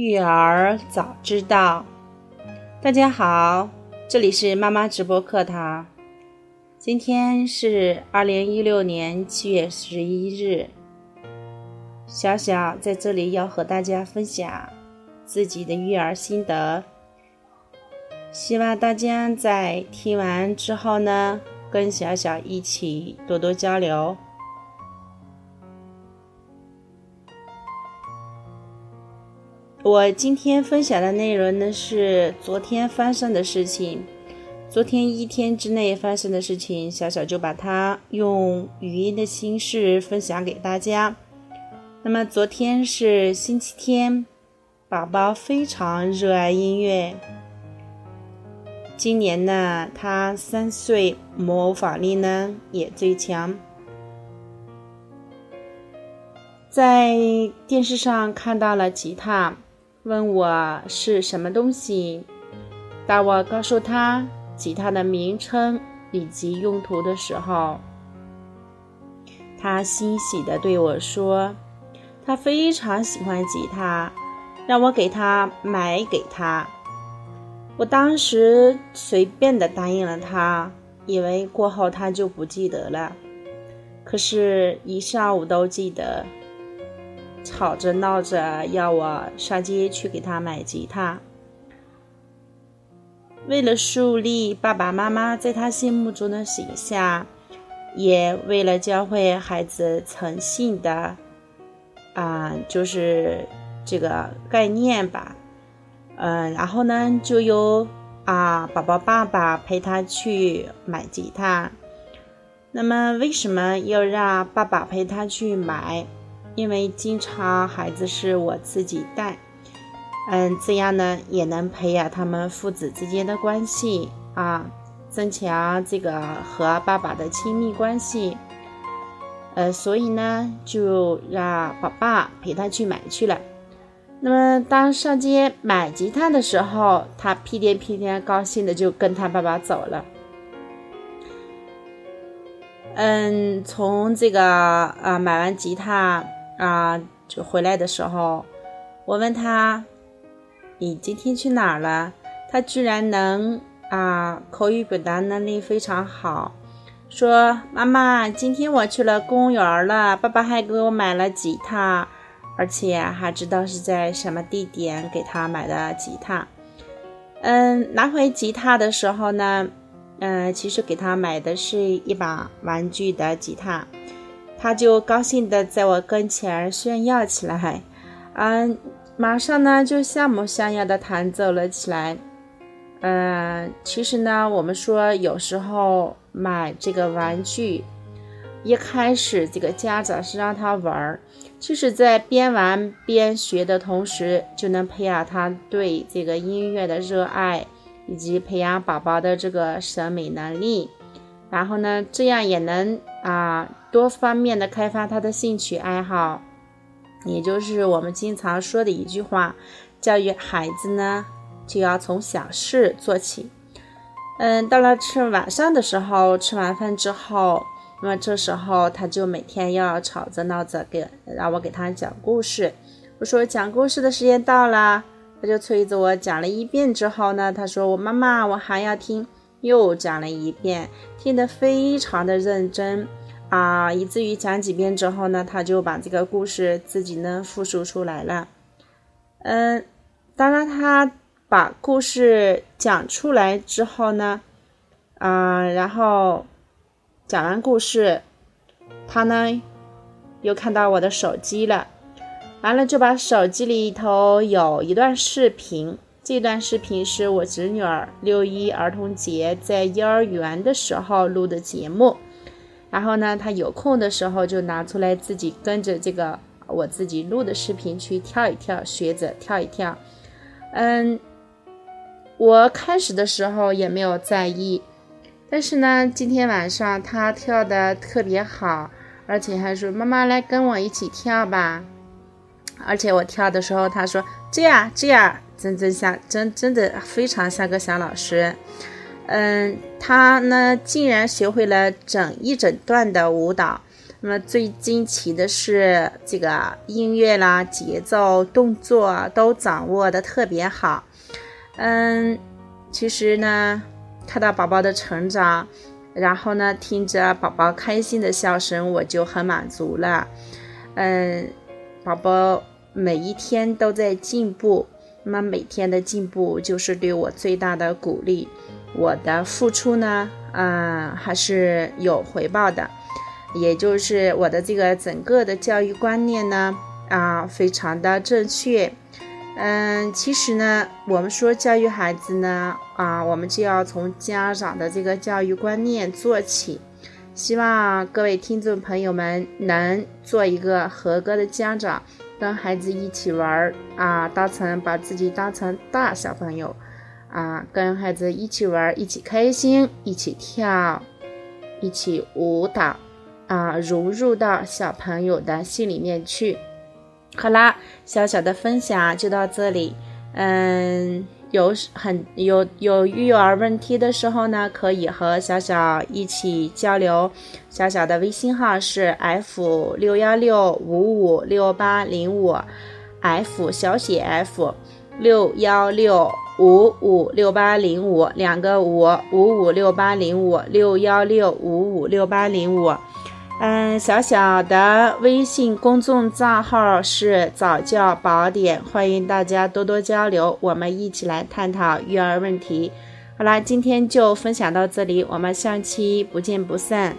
育儿早知道，大家好，这里是妈妈直播课堂。今天是二零一六年七月十一日，小小在这里要和大家分享自己的育儿心得，希望大家在听完之后呢，跟小小一起多多交流。我今天分享的内容呢是昨天发生的事情，昨天一天之内发生的事情，小小就把它用语音的形式分享给大家。那么昨天是星期天，宝宝非常热爱音乐。今年呢，他三岁，模仿力呢也最强。在电视上看到了吉他。问我是什么东西？当我告诉他吉他的名称以及用途的时候，他欣喜地对我说：“他非常喜欢吉他，让我给他买给他。”我当时随便的答应了他，以为过后他就不记得了，可是，一上午都记得。吵着闹着要我上街去给他买吉他，为了树立爸爸妈妈在他心目中的形象，也为了教会孩子诚信的，啊，就是这个概念吧。嗯，然后呢，就由啊宝宝爸爸陪他去买吉他。那么，为什么要让爸爸陪他去买？因为经常孩子是我自己带，嗯，这样呢也能培养他们父子之间的关系啊，增强这个和爸爸的亲密关系。呃，所以呢就让爸爸陪他去买去了。那么当上街买吉他的时候，他屁颠屁颠高兴的就跟他爸爸走了。嗯，从这个啊买完吉他。啊，就回来的时候，我问他：“你今天去哪儿了？”他居然能啊，口语表达能力非常好，说：“妈妈，今天我去了公园了，爸爸还给我买了吉他，而且还知道是在什么地点给他买的吉他。”嗯，拿回吉他的时候呢，嗯，其实给他买的是一把玩具的吉他。他就高兴的在我跟前炫耀起来，嗯，马上呢就像模像样的弹奏了起来。嗯，其实呢，我们说有时候买这个玩具，一开始这个家长是让他玩儿，其实，在边玩边学的同时，就能培养他对这个音乐的热爱，以及培养宝宝的这个审美能力。然后呢，这样也能啊多方面的开发他的兴趣爱好，也就是我们经常说的一句话：教育孩子呢，就要从小事做起。嗯，到了吃晚上的时候，吃完饭之后，那么这时候他就每天要吵着闹着给让我给他讲故事。我说讲故事的时间到了，他就催着我讲了一遍之后呢，他说我妈妈我还要听。又讲了一遍，听得非常的认真啊，以至于讲几遍之后呢，他就把这个故事自己呢复述出来了。嗯，当然他把故事讲出来之后呢，啊，然后讲完故事，他呢又看到我的手机了，完了就把手机里头有一段视频。这段视频是我侄女儿六一儿童节在幼儿园的时候录的节目，然后呢，她有空的时候就拿出来自己跟着这个我自己录的视频去跳一跳，学着跳一跳。嗯，我开始的时候也没有在意，但是呢，今天晚上她跳的特别好，而且还说妈妈来跟我一起跳吧。而且我跳的时候，她说这样这样。真真像真真的非常像个小老师，嗯，他呢竟然学会了整一整段的舞蹈，那么最惊奇的是，这个音乐啦、节奏、动作都掌握的特别好。嗯，其实呢，看到宝宝的成长，然后呢，听着宝宝开心的笑声，我就很满足了。嗯，宝宝每一天都在进步，那么每天的进步就是对我最大的鼓励。我的付出呢，嗯，还是有回报的。也就是我的这个整个的教育观念呢，啊，非常的正确。嗯，其实呢，我们说教育孩子呢，啊，我们就要从家长的这个教育观念做起。希望各位听众朋友们能做一个合格的家长，跟孩子一起玩儿啊，当成把自己当成大小朋友啊，跟孩子一起玩儿，一起开心，一起跳，一起舞蹈。啊，融入到小朋友的心里面去。好啦，小小的分享就到这里。嗯，有很有有育儿问题的时候呢，可以和小小一起交流。小小的微信号是 f 六幺六五五六八零五，f 小写 f 六幺六五五六八零五，两个五五五六八零五六幺六五五六八零五。嗯，小小的微信公众账号是早教宝典，欢迎大家多多交流，我们一起来探讨育儿问题。好啦，今天就分享到这里，我们下期不见不散。